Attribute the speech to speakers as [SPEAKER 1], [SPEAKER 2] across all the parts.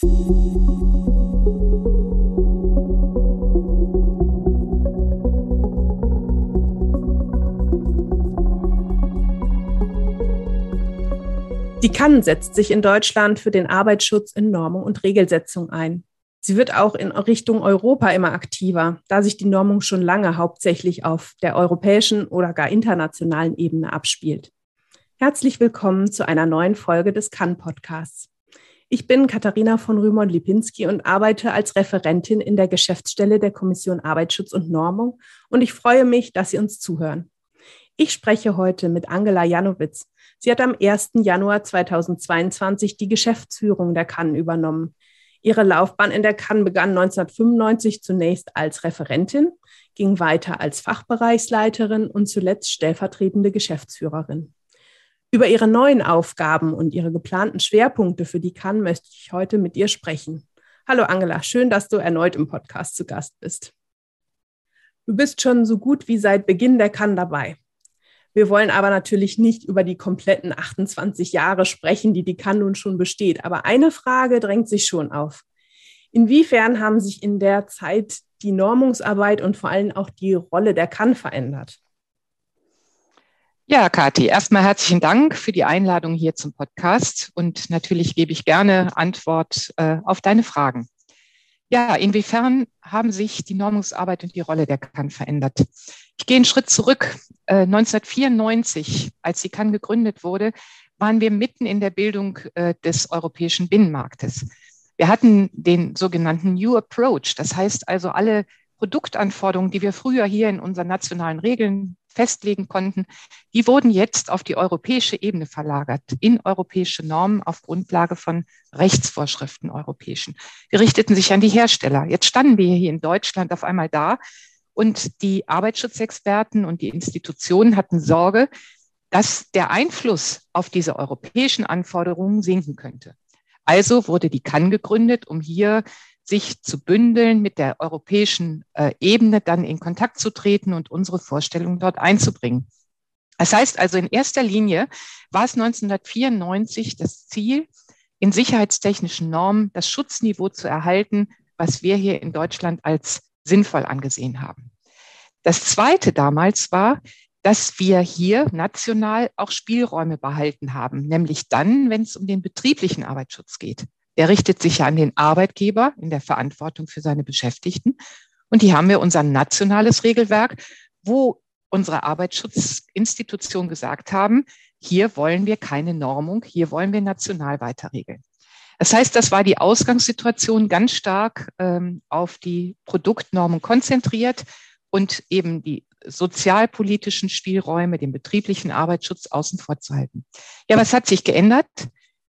[SPEAKER 1] Die Cannes setzt sich in Deutschland für den Arbeitsschutz in Normung und Regelsetzung ein. Sie wird auch in Richtung Europa immer aktiver, da sich die Normung schon lange hauptsächlich auf der europäischen oder gar internationalen Ebene abspielt. Herzlich willkommen zu einer neuen Folge des Cannes-Podcasts. Ich bin Katharina von Rümon-Lipinski und arbeite als Referentin in der Geschäftsstelle der Kommission Arbeitsschutz und Normung und ich freue mich, dass Sie uns zuhören. Ich spreche heute mit Angela Janowitz. Sie hat am 1. Januar 2022 die Geschäftsführung der Cannes übernommen. Ihre Laufbahn in der Cannes begann 1995 zunächst als Referentin, ging weiter als Fachbereichsleiterin und zuletzt stellvertretende Geschäftsführerin. Über ihre neuen Aufgaben und ihre geplanten Schwerpunkte für die Cannes möchte ich heute mit ihr sprechen. Hallo Angela, schön, dass du erneut im Podcast zu Gast bist. Du bist schon so gut wie seit Beginn der Cannes dabei. Wir wollen aber natürlich nicht über die kompletten 28 Jahre sprechen, die die Cannes nun schon besteht. Aber eine Frage drängt sich schon auf. Inwiefern haben sich in der Zeit die Normungsarbeit und vor allem auch die Rolle der Cannes verändert?
[SPEAKER 2] Ja, Kathi, erstmal herzlichen Dank für die Einladung hier zum Podcast und natürlich gebe ich gerne Antwort äh, auf deine Fragen. Ja, inwiefern haben sich die Normungsarbeit und die Rolle der Cannes verändert? Ich gehe einen Schritt zurück. Äh, 1994, als die Cannes gegründet wurde, waren wir mitten in der Bildung äh, des europäischen Binnenmarktes. Wir hatten den sogenannten New Approach. Das heißt also, alle Produktanforderungen, die wir früher hier in unseren nationalen Regeln festlegen konnten, die wurden jetzt auf die europäische Ebene verlagert, in europäische Normen auf Grundlage von Rechtsvorschriften europäischen. Die richteten sich an die Hersteller. Jetzt standen wir hier in Deutschland auf einmal da und die Arbeitsschutzexperten und die Institutionen hatten Sorge, dass der Einfluss auf diese europäischen Anforderungen sinken könnte. Also wurde die CAN gegründet, um hier sich zu bündeln, mit der europäischen äh, Ebene dann in Kontakt zu treten und unsere Vorstellungen dort einzubringen. Das heißt also, in erster Linie war es 1994 das Ziel, in sicherheitstechnischen Normen das Schutzniveau zu erhalten, was wir hier in Deutschland als sinnvoll angesehen haben. Das Zweite damals war, dass wir hier national auch Spielräume behalten haben, nämlich dann, wenn es um den betrieblichen Arbeitsschutz geht. Der richtet sich ja an den Arbeitgeber in der Verantwortung für seine Beschäftigten. Und hier haben wir unser nationales Regelwerk, wo unsere Arbeitsschutzinstitutionen gesagt haben, hier wollen wir keine Normung, hier wollen wir national weiter regeln. Das heißt, das war die Ausgangssituation ganz stark ähm, auf die Produktnormen konzentriert und eben die sozialpolitischen Spielräume, den betrieblichen Arbeitsschutz außen vor zu halten. Ja, was hat sich geändert?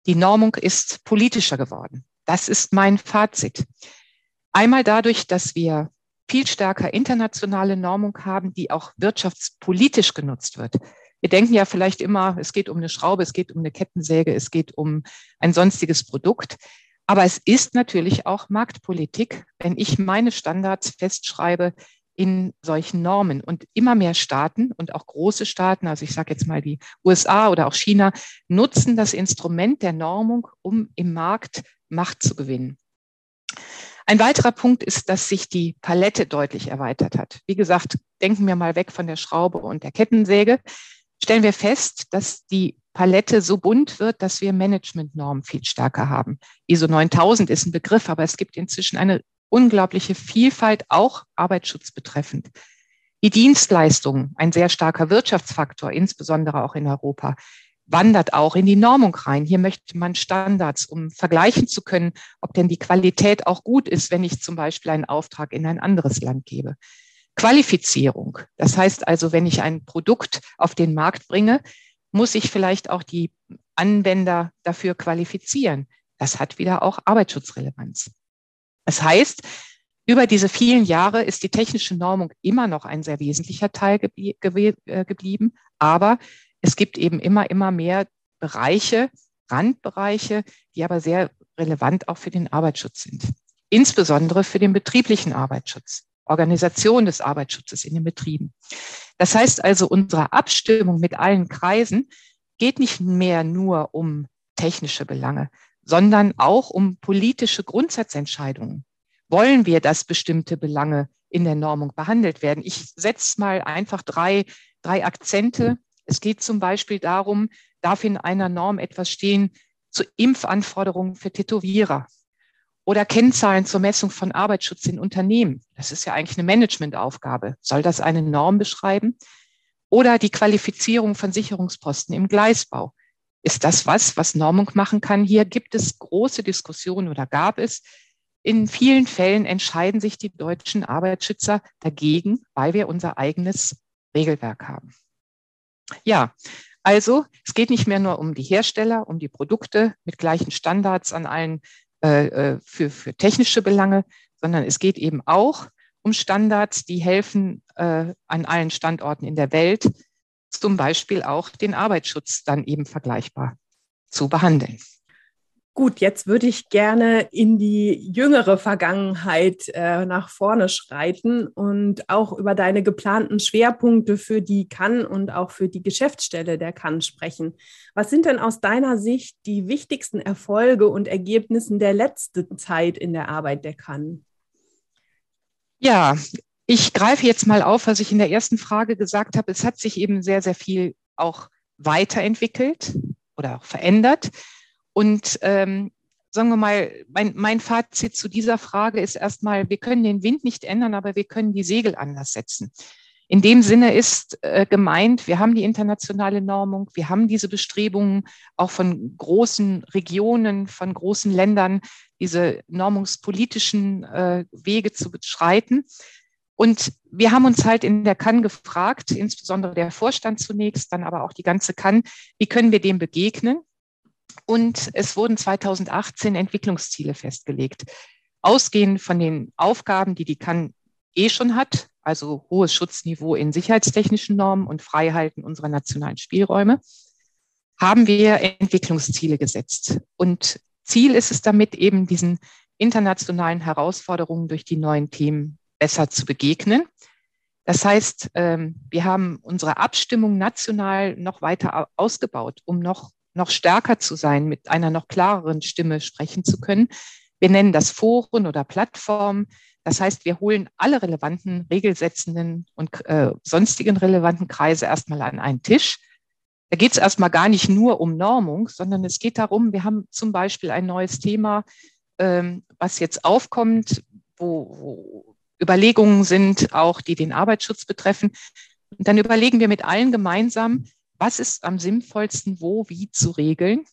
[SPEAKER 2] Die Normung ist politischer geworden. Das ist mein Fazit. Einmal dadurch, dass wir viel stärker internationale Normung haben, die auch wirtschaftspolitisch genutzt wird. Wir denken ja vielleicht immer, es geht um eine Schraube, es geht um eine Kettensäge, es geht um ein sonstiges Produkt. Aber es ist natürlich auch Marktpolitik, wenn ich meine Standards festschreibe, in solchen Normen. Und immer mehr Staaten und auch große Staaten, also ich sage jetzt mal die USA oder auch China, nutzen das Instrument der Normung, um im Markt Macht zu gewinnen. Ein weiterer Punkt ist, dass sich die Palette deutlich erweitert hat. Wie gesagt, denken wir mal weg von der Schraube und der Kettensäge. Stellen wir fest, dass die Palette so bunt wird, dass wir Managementnormen viel stärker haben. ISO 9000 ist ein Begriff, aber es gibt inzwischen eine unglaubliche Vielfalt, auch Arbeitsschutz betreffend. Die Dienstleistungen, ein sehr starker Wirtschaftsfaktor, insbesondere auch in Europa, wandert auch in die Normung rein. Hier möchte man Standards, um vergleichen zu können, ob denn die Qualität auch gut ist, wenn ich zum Beispiel einen Auftrag in ein anderes Land gebe. Qualifizierung, das heißt also, wenn ich ein Produkt auf den Markt bringe, muss ich vielleicht auch die Anwender dafür qualifizieren. Das hat wieder auch Arbeitsschutzrelevanz. Das heißt, über diese vielen Jahre ist die technische Normung immer noch ein sehr wesentlicher Teil äh, geblieben, aber es gibt eben immer, immer mehr Bereiche, Randbereiche, die aber sehr relevant auch für den Arbeitsschutz sind. Insbesondere für den betrieblichen Arbeitsschutz, Organisation des Arbeitsschutzes in den Betrieben. Das heißt also, unsere Abstimmung mit allen Kreisen geht nicht mehr nur um technische Belange, sondern auch um politische Grundsatzentscheidungen. Wollen wir, dass bestimmte Belange in der Normung behandelt werden? Ich setze mal einfach drei, drei Akzente. Es geht zum Beispiel darum, darf in einer Norm etwas stehen zu Impfanforderungen für Tätowierer oder Kennzahlen zur Messung von Arbeitsschutz in Unternehmen. Das ist ja eigentlich eine Managementaufgabe. Soll das eine Norm beschreiben? Oder die Qualifizierung von Sicherungsposten im Gleisbau. Ist das was, was Normung machen kann? Hier gibt es große Diskussionen oder gab es. In vielen Fällen entscheiden sich die deutschen Arbeitsschützer dagegen, weil wir unser eigenes Regelwerk haben. Ja, also es geht nicht mehr nur um die Hersteller, um die Produkte mit gleichen Standards an allen äh, äh für, für technische Belange, sondern es geht eben auch um Standards, die helfen, äh, an allen Standorten in der Welt zum Beispiel auch den Arbeitsschutz dann eben vergleichbar zu behandeln.
[SPEAKER 1] Gut, jetzt würde ich gerne in die jüngere Vergangenheit äh, nach vorne schreiten und auch über deine geplanten Schwerpunkte für die Kann und auch für die Geschäftsstelle der Kann sprechen. Was sind denn aus deiner Sicht die wichtigsten Erfolge und Ergebnisse der letzten Zeit in der Arbeit der Kann?
[SPEAKER 2] Ja, ich greife jetzt mal auf, was ich in der ersten Frage gesagt habe. Es hat sich eben sehr, sehr viel auch weiterentwickelt oder auch verändert. Und ähm, sagen wir mal, mein, mein Fazit zu dieser Frage ist erstmal, wir können den Wind nicht ändern, aber wir können die Segel anders setzen. In dem Sinne ist äh, gemeint, wir haben die internationale Normung, wir haben diese Bestrebungen auch von großen Regionen, von großen Ländern, diese normungspolitischen äh, Wege zu beschreiten. Und wir haben uns halt in der Kann gefragt, insbesondere der Vorstand zunächst, dann aber auch die ganze Kann, wie können wir dem begegnen? Und es wurden 2018 Entwicklungsziele festgelegt, ausgehend von den Aufgaben, die die Kann eh schon hat, also hohes Schutzniveau in sicherheitstechnischen Normen und Freihalten unserer nationalen Spielräume, haben wir Entwicklungsziele gesetzt. Und Ziel ist es damit eben, diesen internationalen Herausforderungen durch die neuen Themen besser zu begegnen. Das heißt, ähm, wir haben unsere Abstimmung national noch weiter ausgebaut, um noch, noch stärker zu sein, mit einer noch klareren Stimme sprechen zu können. Wir nennen das Foren oder Plattformen. Das heißt, wir holen alle relevanten, regelsetzenden und äh, sonstigen relevanten Kreise erstmal an einen Tisch. Da geht es erstmal gar nicht nur um Normung, sondern es geht darum, wir haben zum Beispiel ein neues Thema, ähm, was jetzt aufkommt, wo, wo Überlegungen sind, auch die den Arbeitsschutz betreffen. Und dann überlegen wir mit allen gemeinsam, was ist am sinnvollsten, wo, wie zu regeln.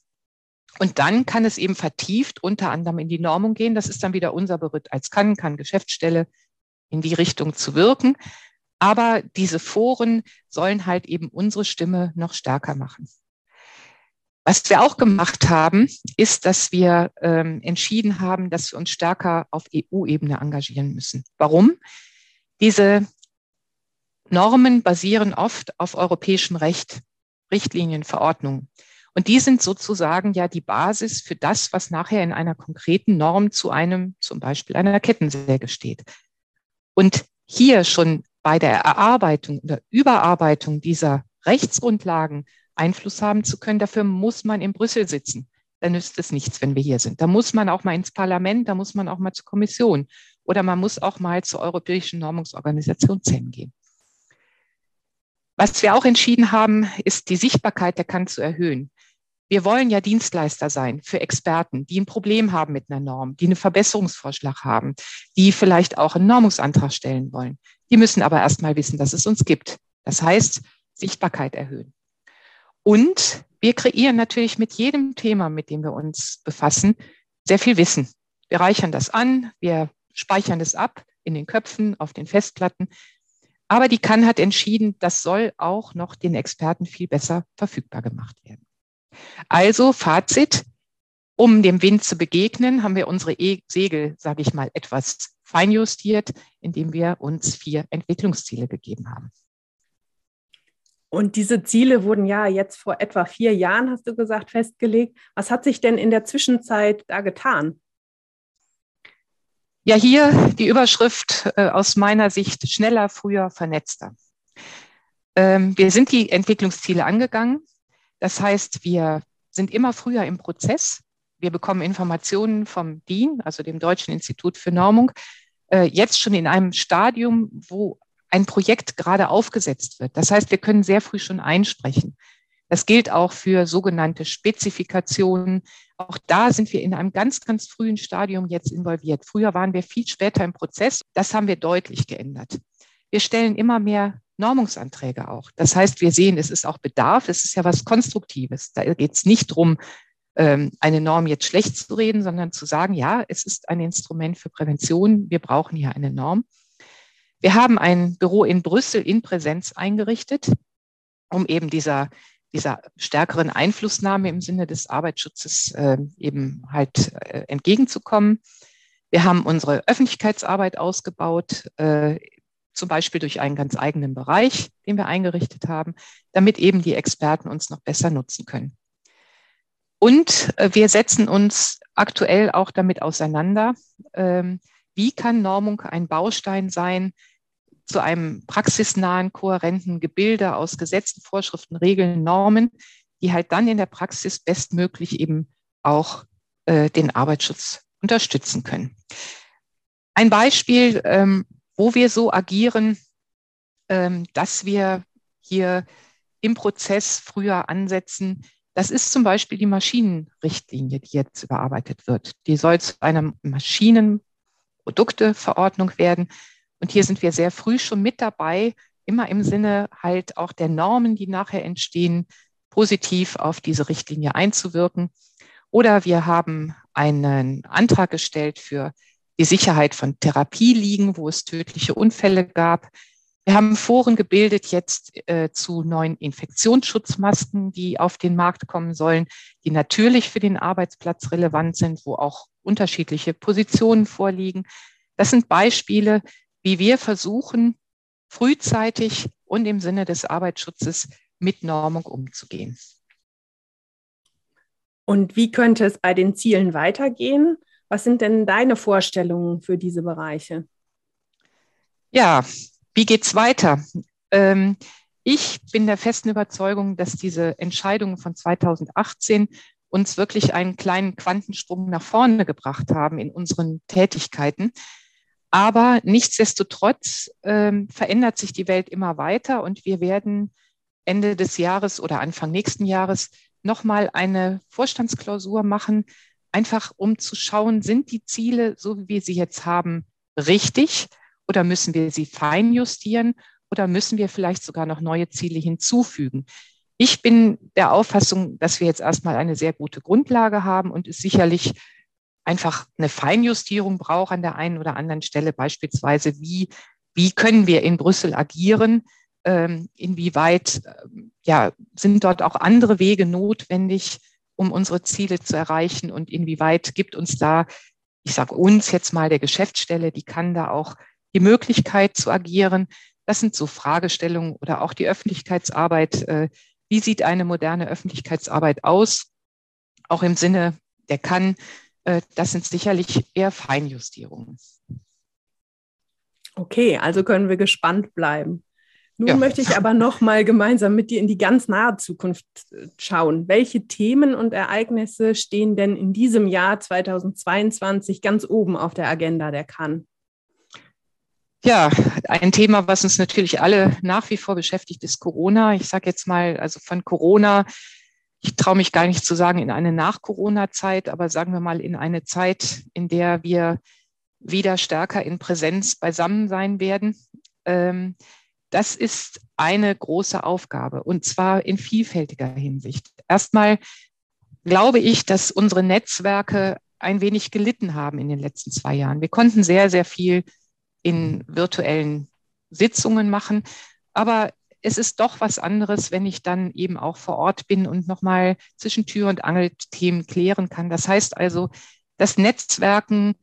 [SPEAKER 2] Und dann kann es eben vertieft unter anderem in die Normung gehen. Das ist dann wieder unser Beritt als kann, kann Geschäftsstelle in die Richtung zu wirken. Aber diese Foren sollen halt eben unsere Stimme noch stärker machen. Was wir auch gemacht haben, ist, dass wir ähm, entschieden haben, dass wir uns stärker auf EU-Ebene engagieren müssen. Warum? Diese Normen basieren oft auf europäischem Recht, Richtlinien, Verordnungen. Und die sind sozusagen ja die Basis für das, was nachher in einer konkreten Norm zu einem, zum Beispiel einer Kettensäge steht. Und hier schon bei der Erarbeitung oder Überarbeitung dieser Rechtsgrundlagen Einfluss haben zu können. Dafür muss man in Brüssel sitzen. Da nützt es nichts, wenn wir hier sind. Da muss man auch mal ins Parlament, da muss man auch mal zur Kommission oder man muss auch mal zur Europäischen Normungsorganisation ZEN gehen. Was wir auch entschieden haben, ist die Sichtbarkeit der Kann zu erhöhen. Wir wollen ja Dienstleister sein für Experten, die ein Problem haben mit einer Norm, die einen Verbesserungsvorschlag haben, die vielleicht auch einen Normungsantrag stellen wollen. Die müssen aber erst mal wissen, dass es uns gibt. Das heißt, Sichtbarkeit erhöhen. Und wir kreieren natürlich mit jedem Thema, mit dem wir uns befassen, sehr viel Wissen. Wir reichern das an, wir speichern es ab in den Köpfen, auf den Festplatten. Aber die Kann hat entschieden, das soll auch noch den Experten viel besser verfügbar gemacht werden. Also Fazit, um dem Wind zu begegnen, haben wir unsere e Segel, sage ich mal, etwas feinjustiert, indem wir uns vier Entwicklungsziele gegeben haben.
[SPEAKER 1] Und diese Ziele wurden ja jetzt vor etwa vier Jahren, hast du gesagt, festgelegt. Was hat sich denn in der Zwischenzeit da getan?
[SPEAKER 2] Ja, hier die Überschrift äh, aus meiner Sicht schneller, früher, vernetzter. Ähm, wir sind die Entwicklungsziele angegangen. Das heißt, wir sind immer früher im Prozess. wir bekommen Informationen vom DIN, also dem Deutschen Institut für Normung, äh, jetzt schon in einem Stadium, wo ein Projekt gerade aufgesetzt wird. Das heißt, wir können sehr früh schon einsprechen. Das gilt auch für sogenannte Spezifikationen. Auch da sind wir in einem ganz, ganz frühen Stadium jetzt involviert. Früher waren wir viel später im Prozess. Das haben wir deutlich geändert. Wir stellen immer mehr Normungsanträge auch. Das heißt, wir sehen, es ist auch Bedarf. Es ist ja was Konstruktives. Da geht es nicht darum, ähm, eine Norm jetzt schlecht zu reden, sondern zu sagen, ja, es ist ein Instrument für Prävention. Wir brauchen hier eine Norm. Wir haben ein Büro in Brüssel in Präsenz eingerichtet, um eben dieser dieser stärkeren Einflussnahme im Sinne des Arbeitsschutzes äh, eben halt äh, entgegenzukommen. Wir haben unsere Öffentlichkeitsarbeit ausgebaut, äh, zum Beispiel durch einen ganz eigenen Bereich, den wir eingerichtet haben, damit eben die Experten uns noch besser nutzen können. Und äh, wir setzen uns aktuell auch damit auseinander, ähm, wie kann Normung ein Baustein sein zu einem praxisnahen, kohärenten Gebilde aus Gesetzen, Vorschriften, Regeln, Normen, die halt dann in der Praxis bestmöglich eben auch äh, den Arbeitsschutz unterstützen können. Ein Beispiel, ähm, wo wir so agieren, ähm, dass wir hier im Prozess früher ansetzen, das ist zum Beispiel die Maschinenrichtlinie, die jetzt überarbeitet wird. Die soll zu einer Maschinenprodukteverordnung werden. Und hier sind wir sehr früh schon mit dabei, immer im Sinne halt auch der Normen, die nachher entstehen, positiv auf diese Richtlinie einzuwirken. Oder wir haben einen Antrag gestellt für die Sicherheit von Therapieliegen, wo es tödliche Unfälle gab. Wir haben Foren gebildet jetzt äh, zu neuen Infektionsschutzmasken, die auf den Markt kommen sollen, die natürlich für den Arbeitsplatz relevant sind, wo auch unterschiedliche Positionen vorliegen. Das sind Beispiele, wie wir versuchen, frühzeitig und im Sinne des Arbeitsschutzes mit Normung umzugehen.
[SPEAKER 1] Und wie könnte es bei den Zielen weitergehen? Was sind denn deine Vorstellungen für diese Bereiche?
[SPEAKER 2] Ja, wie geht es weiter? Ähm, ich bin der festen Überzeugung, dass diese Entscheidungen von 2018 uns wirklich einen kleinen Quantensprung nach vorne gebracht haben in unseren Tätigkeiten. Aber nichtsdestotrotz ähm, verändert sich die Welt immer weiter und wir werden Ende des Jahres oder Anfang nächsten Jahres nochmal eine Vorstandsklausur machen, einfach um zu schauen, sind die Ziele, so wie wir sie jetzt haben, richtig oder müssen wir sie feinjustieren? Oder müssen wir vielleicht sogar noch neue Ziele hinzufügen? Ich bin der Auffassung, dass wir jetzt erstmal eine sehr gute Grundlage haben und es sicherlich einfach eine Feinjustierung braucht an der einen oder anderen Stelle, beispielsweise wie, wie können wir in Brüssel agieren, ähm, inwieweit ähm, ja, sind dort auch andere Wege notwendig, um unsere Ziele zu erreichen? Und inwieweit gibt uns da, ich sage uns jetzt mal der Geschäftsstelle, die kann da auch die Möglichkeit zu agieren. Das sind so Fragestellungen oder auch die Öffentlichkeitsarbeit. Äh, wie sieht eine moderne Öffentlichkeitsarbeit aus? Auch im Sinne der kann, äh, das sind sicherlich eher Feinjustierungen.
[SPEAKER 1] Okay, also können wir gespannt bleiben. Nun ja. möchte ich aber noch mal gemeinsam mit dir in die ganz nahe Zukunft äh, schauen. Welche Themen und Ereignisse stehen denn in diesem Jahr 2022 ganz oben auf der Agenda der Cannes?
[SPEAKER 2] Ja, ein Thema, was uns natürlich alle nach wie vor beschäftigt, ist Corona. Ich sage jetzt mal, also von Corona ich traue mich gar nicht zu sagen, in eine Nach-Corona-Zeit, aber sagen wir mal in eine Zeit, in der wir wieder stärker in Präsenz beisammen sein werden. Ähm, das ist eine große Aufgabe und zwar in vielfältiger Hinsicht. Erstmal glaube ich, dass unsere Netzwerke ein wenig gelitten haben in den letzten zwei Jahren. Wir konnten sehr, sehr viel in virtuellen Sitzungen machen, aber es ist doch was anderes, wenn ich dann eben auch vor Ort bin und nochmal zwischen Tür und Angel Themen klären kann. Das heißt also, das Netzwerken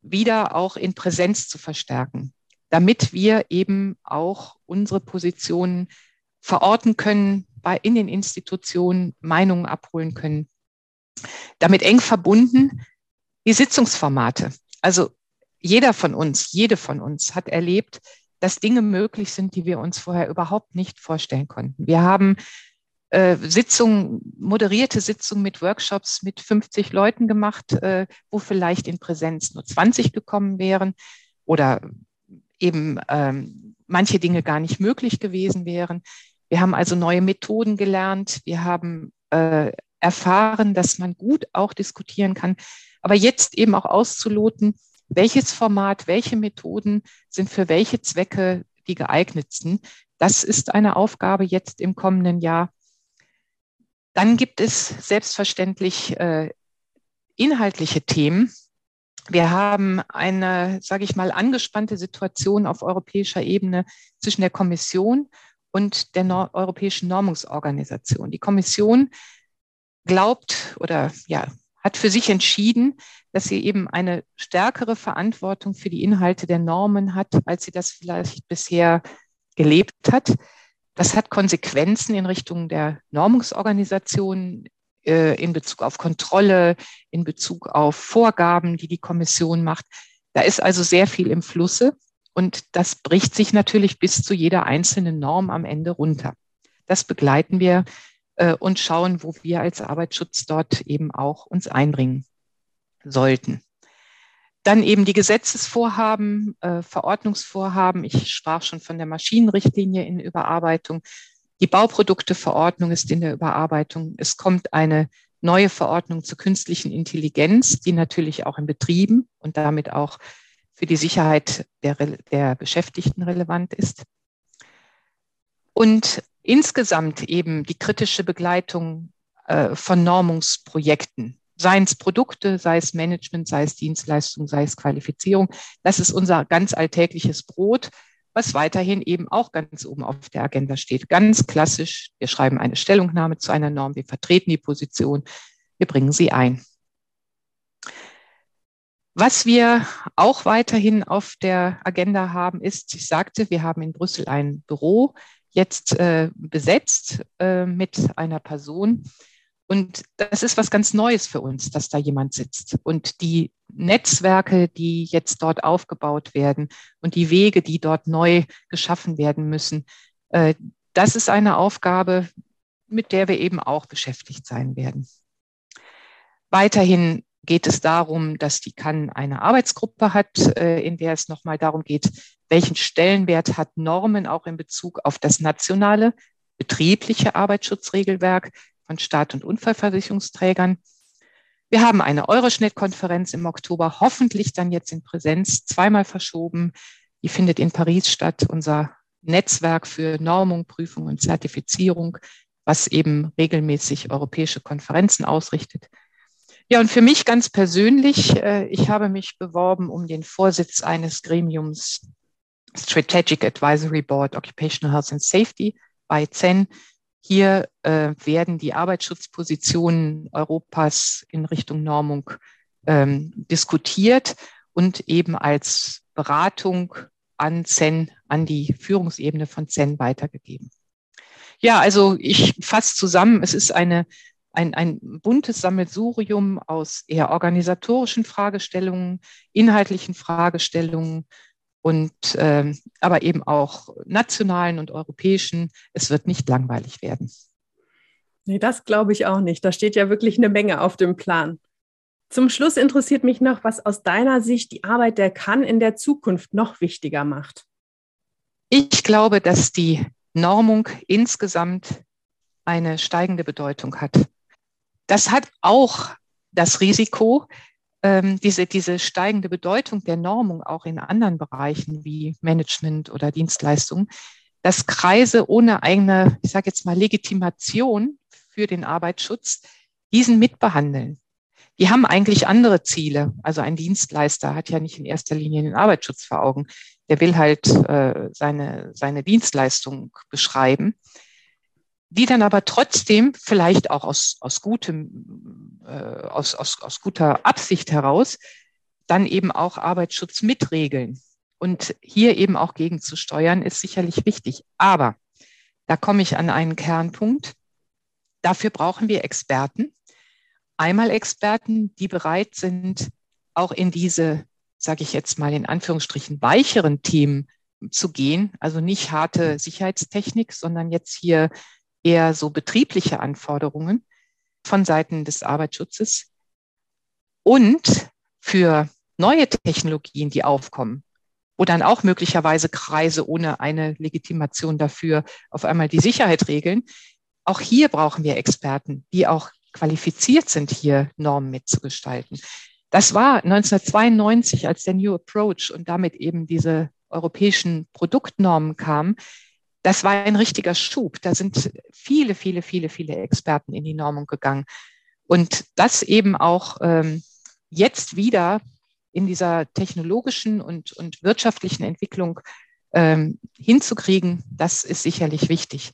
[SPEAKER 2] wieder auch in Präsenz zu verstärken, damit wir eben auch unsere Positionen verorten können, bei, in den Institutionen Meinungen abholen können. Damit eng verbunden die Sitzungsformate. Also jeder von uns, jede von uns hat erlebt, dass Dinge möglich sind, die wir uns vorher überhaupt nicht vorstellen konnten. Wir haben äh, Sitzungen, moderierte Sitzungen mit Workshops mit 50 Leuten gemacht, äh, wo vielleicht in Präsenz nur 20 gekommen wären oder eben ähm, manche Dinge gar nicht möglich gewesen wären. Wir haben also neue Methoden gelernt. Wir haben äh, erfahren, dass man gut auch diskutieren kann. Aber jetzt eben auch auszuloten, welches Format, welche Methoden sind für welche Zwecke die geeignetsten. Das ist eine Aufgabe jetzt im kommenden Jahr. Dann gibt es selbstverständlich äh, inhaltliche Themen. Wir haben eine, sage ich mal, angespannte Situation auf europäischer Ebene zwischen der Kommission und der Nor Europäischen Normungsorganisation. Die Kommission glaubt oder ja, hat für sich entschieden, dass sie eben eine stärkere Verantwortung für die Inhalte der Normen hat, als sie das vielleicht bisher gelebt hat. Das hat Konsequenzen in Richtung der Normungsorganisation äh, in Bezug auf Kontrolle, in Bezug auf Vorgaben, die die Kommission macht. Da ist also sehr viel im Flusse und das bricht sich natürlich bis zu jeder einzelnen Norm am Ende runter. Das begleiten wir und schauen, wo wir als Arbeitsschutz dort eben auch uns einbringen sollten. Dann eben die Gesetzesvorhaben, äh, Verordnungsvorhaben. Ich sprach schon von der Maschinenrichtlinie in Überarbeitung. Die Bauprodukteverordnung ist in der Überarbeitung. Es kommt eine neue Verordnung zur künstlichen Intelligenz, die natürlich auch in Betrieben und damit auch für die Sicherheit der, der Beschäftigten relevant ist. Und insgesamt eben die kritische Begleitung äh, von Normungsprojekten seien es Produkte, sei es Management, sei es Dienstleistung, sei es Qualifizierung. Das ist unser ganz alltägliches Brot, was weiterhin eben auch ganz oben auf der Agenda steht. Ganz klassisch, wir schreiben eine Stellungnahme zu einer Norm, wir vertreten die Position, wir bringen sie ein. Was wir auch weiterhin auf der Agenda haben, ist, ich sagte, wir haben in Brüssel ein Büro jetzt äh, besetzt äh, mit einer Person, und das ist was ganz Neues für uns, dass da jemand sitzt. Und die Netzwerke, die jetzt dort aufgebaut werden und die Wege, die dort neu geschaffen werden müssen, äh, das ist eine Aufgabe, mit der wir eben auch beschäftigt sein werden. Weiterhin geht es darum, dass die Kann eine Arbeitsgruppe hat, äh, in der es nochmal darum geht, welchen Stellenwert hat Normen auch in Bezug auf das nationale betriebliche Arbeitsschutzregelwerk, von Staat- und Unfallversicherungsträgern. Wir haben eine Euroschnitt-Konferenz im Oktober, hoffentlich dann jetzt in Präsenz, zweimal verschoben. Die findet in Paris statt, unser Netzwerk für Normung, Prüfung und Zertifizierung, was eben regelmäßig europäische Konferenzen ausrichtet. Ja, und für mich ganz persönlich, äh, ich habe mich beworben um den Vorsitz eines Gremiums Strategic Advisory Board Occupational Health and Safety bei CEN. Hier äh, werden die Arbeitsschutzpositionen Europas in Richtung Normung ähm, diskutiert und eben als Beratung an CEN, an die Führungsebene von CEN weitergegeben. Ja, also ich fasse zusammen, es ist eine, ein, ein buntes Sammelsurium aus eher organisatorischen Fragestellungen, inhaltlichen Fragestellungen, und äh, aber eben auch nationalen und europäischen. Es wird nicht langweilig werden.
[SPEAKER 1] Nee, das glaube ich auch nicht. Da steht ja wirklich eine Menge auf dem Plan. Zum Schluss interessiert mich noch, was aus deiner Sicht die Arbeit der Kann in der Zukunft noch wichtiger macht.
[SPEAKER 2] Ich glaube, dass die Normung insgesamt eine steigende Bedeutung hat. Das hat auch das Risiko, ähm, diese, diese steigende Bedeutung der Normung auch in anderen Bereichen wie Management oder Dienstleistungen, dass Kreise ohne eigene, ich sage jetzt mal, Legitimation für den Arbeitsschutz diesen mitbehandeln. Die haben eigentlich andere Ziele. Also ein Dienstleister hat ja nicht in erster Linie den Arbeitsschutz vor Augen. Der will halt äh, seine, seine Dienstleistung beschreiben die dann aber trotzdem vielleicht auch aus, aus, gutem, äh, aus, aus, aus guter Absicht heraus dann eben auch Arbeitsschutz mitregeln. Und hier eben auch gegenzusteuern, ist sicherlich wichtig. Aber da komme ich an einen Kernpunkt. Dafür brauchen wir Experten. Einmal Experten, die bereit sind, auch in diese, sage ich jetzt mal in Anführungsstrichen, weicheren Themen zu gehen. Also nicht harte Sicherheitstechnik, sondern jetzt hier eher so betriebliche Anforderungen von Seiten des Arbeitsschutzes und für neue Technologien, die aufkommen, wo dann auch möglicherweise Kreise ohne eine Legitimation dafür auf einmal die Sicherheit regeln. Auch hier brauchen wir Experten, die auch qualifiziert sind, hier Normen mitzugestalten. Das war 1992, als der New Approach und damit eben diese europäischen Produktnormen kamen. Das war ein richtiger Schub. Da sind viele, viele, viele, viele Experten in die Normung gegangen. Und das eben auch ähm, jetzt wieder in dieser technologischen und, und wirtschaftlichen Entwicklung ähm, hinzukriegen, das ist sicherlich wichtig.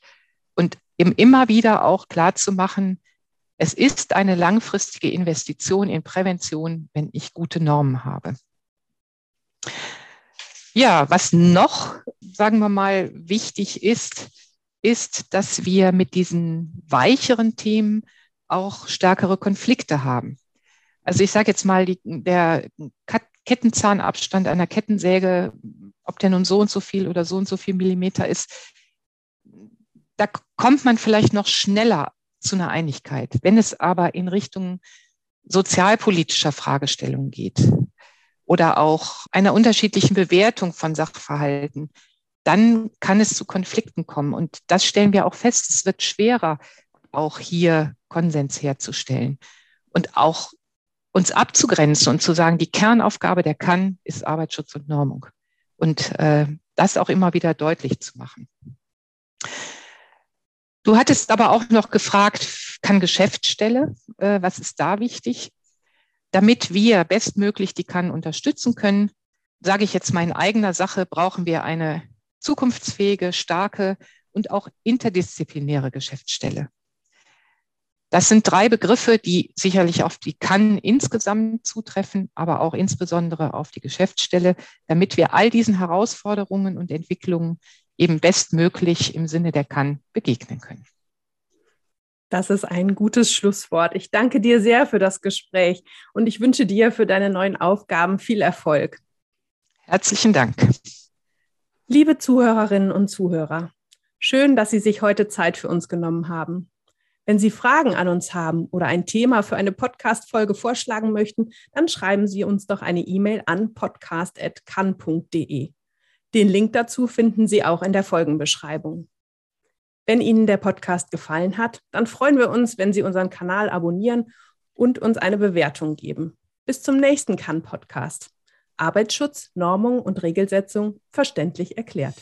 [SPEAKER 2] Und eben immer wieder auch klar zu machen, es ist eine langfristige Investition in Prävention, wenn ich gute Normen habe. Ja, was noch, sagen wir mal, wichtig ist, ist, dass wir mit diesen weicheren Themen auch stärkere Konflikte haben. Also ich sage jetzt mal, die, der Kettenzahnabstand einer Kettensäge, ob der nun so und so viel oder so und so viel Millimeter ist, da kommt man vielleicht noch schneller zu einer Einigkeit. Wenn es aber in Richtung sozialpolitischer Fragestellungen geht oder auch einer unterschiedlichen Bewertung von Sachverhalten, dann kann es zu Konflikten kommen. Und das stellen wir auch fest. Es wird schwerer, auch hier Konsens herzustellen und auch uns abzugrenzen und zu sagen, die Kernaufgabe der kann ist Arbeitsschutz und Normung. Und äh, das auch immer wieder deutlich zu machen. Du hattest aber auch noch gefragt, kann Geschäftsstelle, äh, was ist da wichtig? Damit wir bestmöglich die kann unterstützen können, sage ich jetzt mal in eigener Sache, brauchen wir eine zukunftsfähige, starke und auch interdisziplinäre Geschäftsstelle. Das sind drei Begriffe, die sicherlich auf die kann insgesamt zutreffen, aber auch insbesondere auf die Geschäftsstelle, damit wir all diesen Herausforderungen und Entwicklungen eben bestmöglich im Sinne der kann begegnen können.
[SPEAKER 1] Das ist ein gutes Schlusswort. Ich danke dir sehr für das Gespräch und ich wünsche dir für deine neuen Aufgaben viel Erfolg.
[SPEAKER 2] Herzlichen Dank.
[SPEAKER 1] Liebe Zuhörerinnen und Zuhörer, schön, dass Sie sich heute Zeit für uns genommen haben. Wenn Sie Fragen an uns haben oder ein Thema für eine Podcast-Folge vorschlagen möchten, dann schreiben Sie uns doch eine E-Mail an podcast.kann.de. Den Link dazu finden Sie auch in der Folgenbeschreibung. Wenn Ihnen der Podcast gefallen hat, dann freuen wir uns, wenn Sie unseren Kanal abonnieren und uns eine Bewertung geben. Bis zum nächsten Kann-Podcast. Arbeitsschutz, Normung und Regelsetzung verständlich erklärt.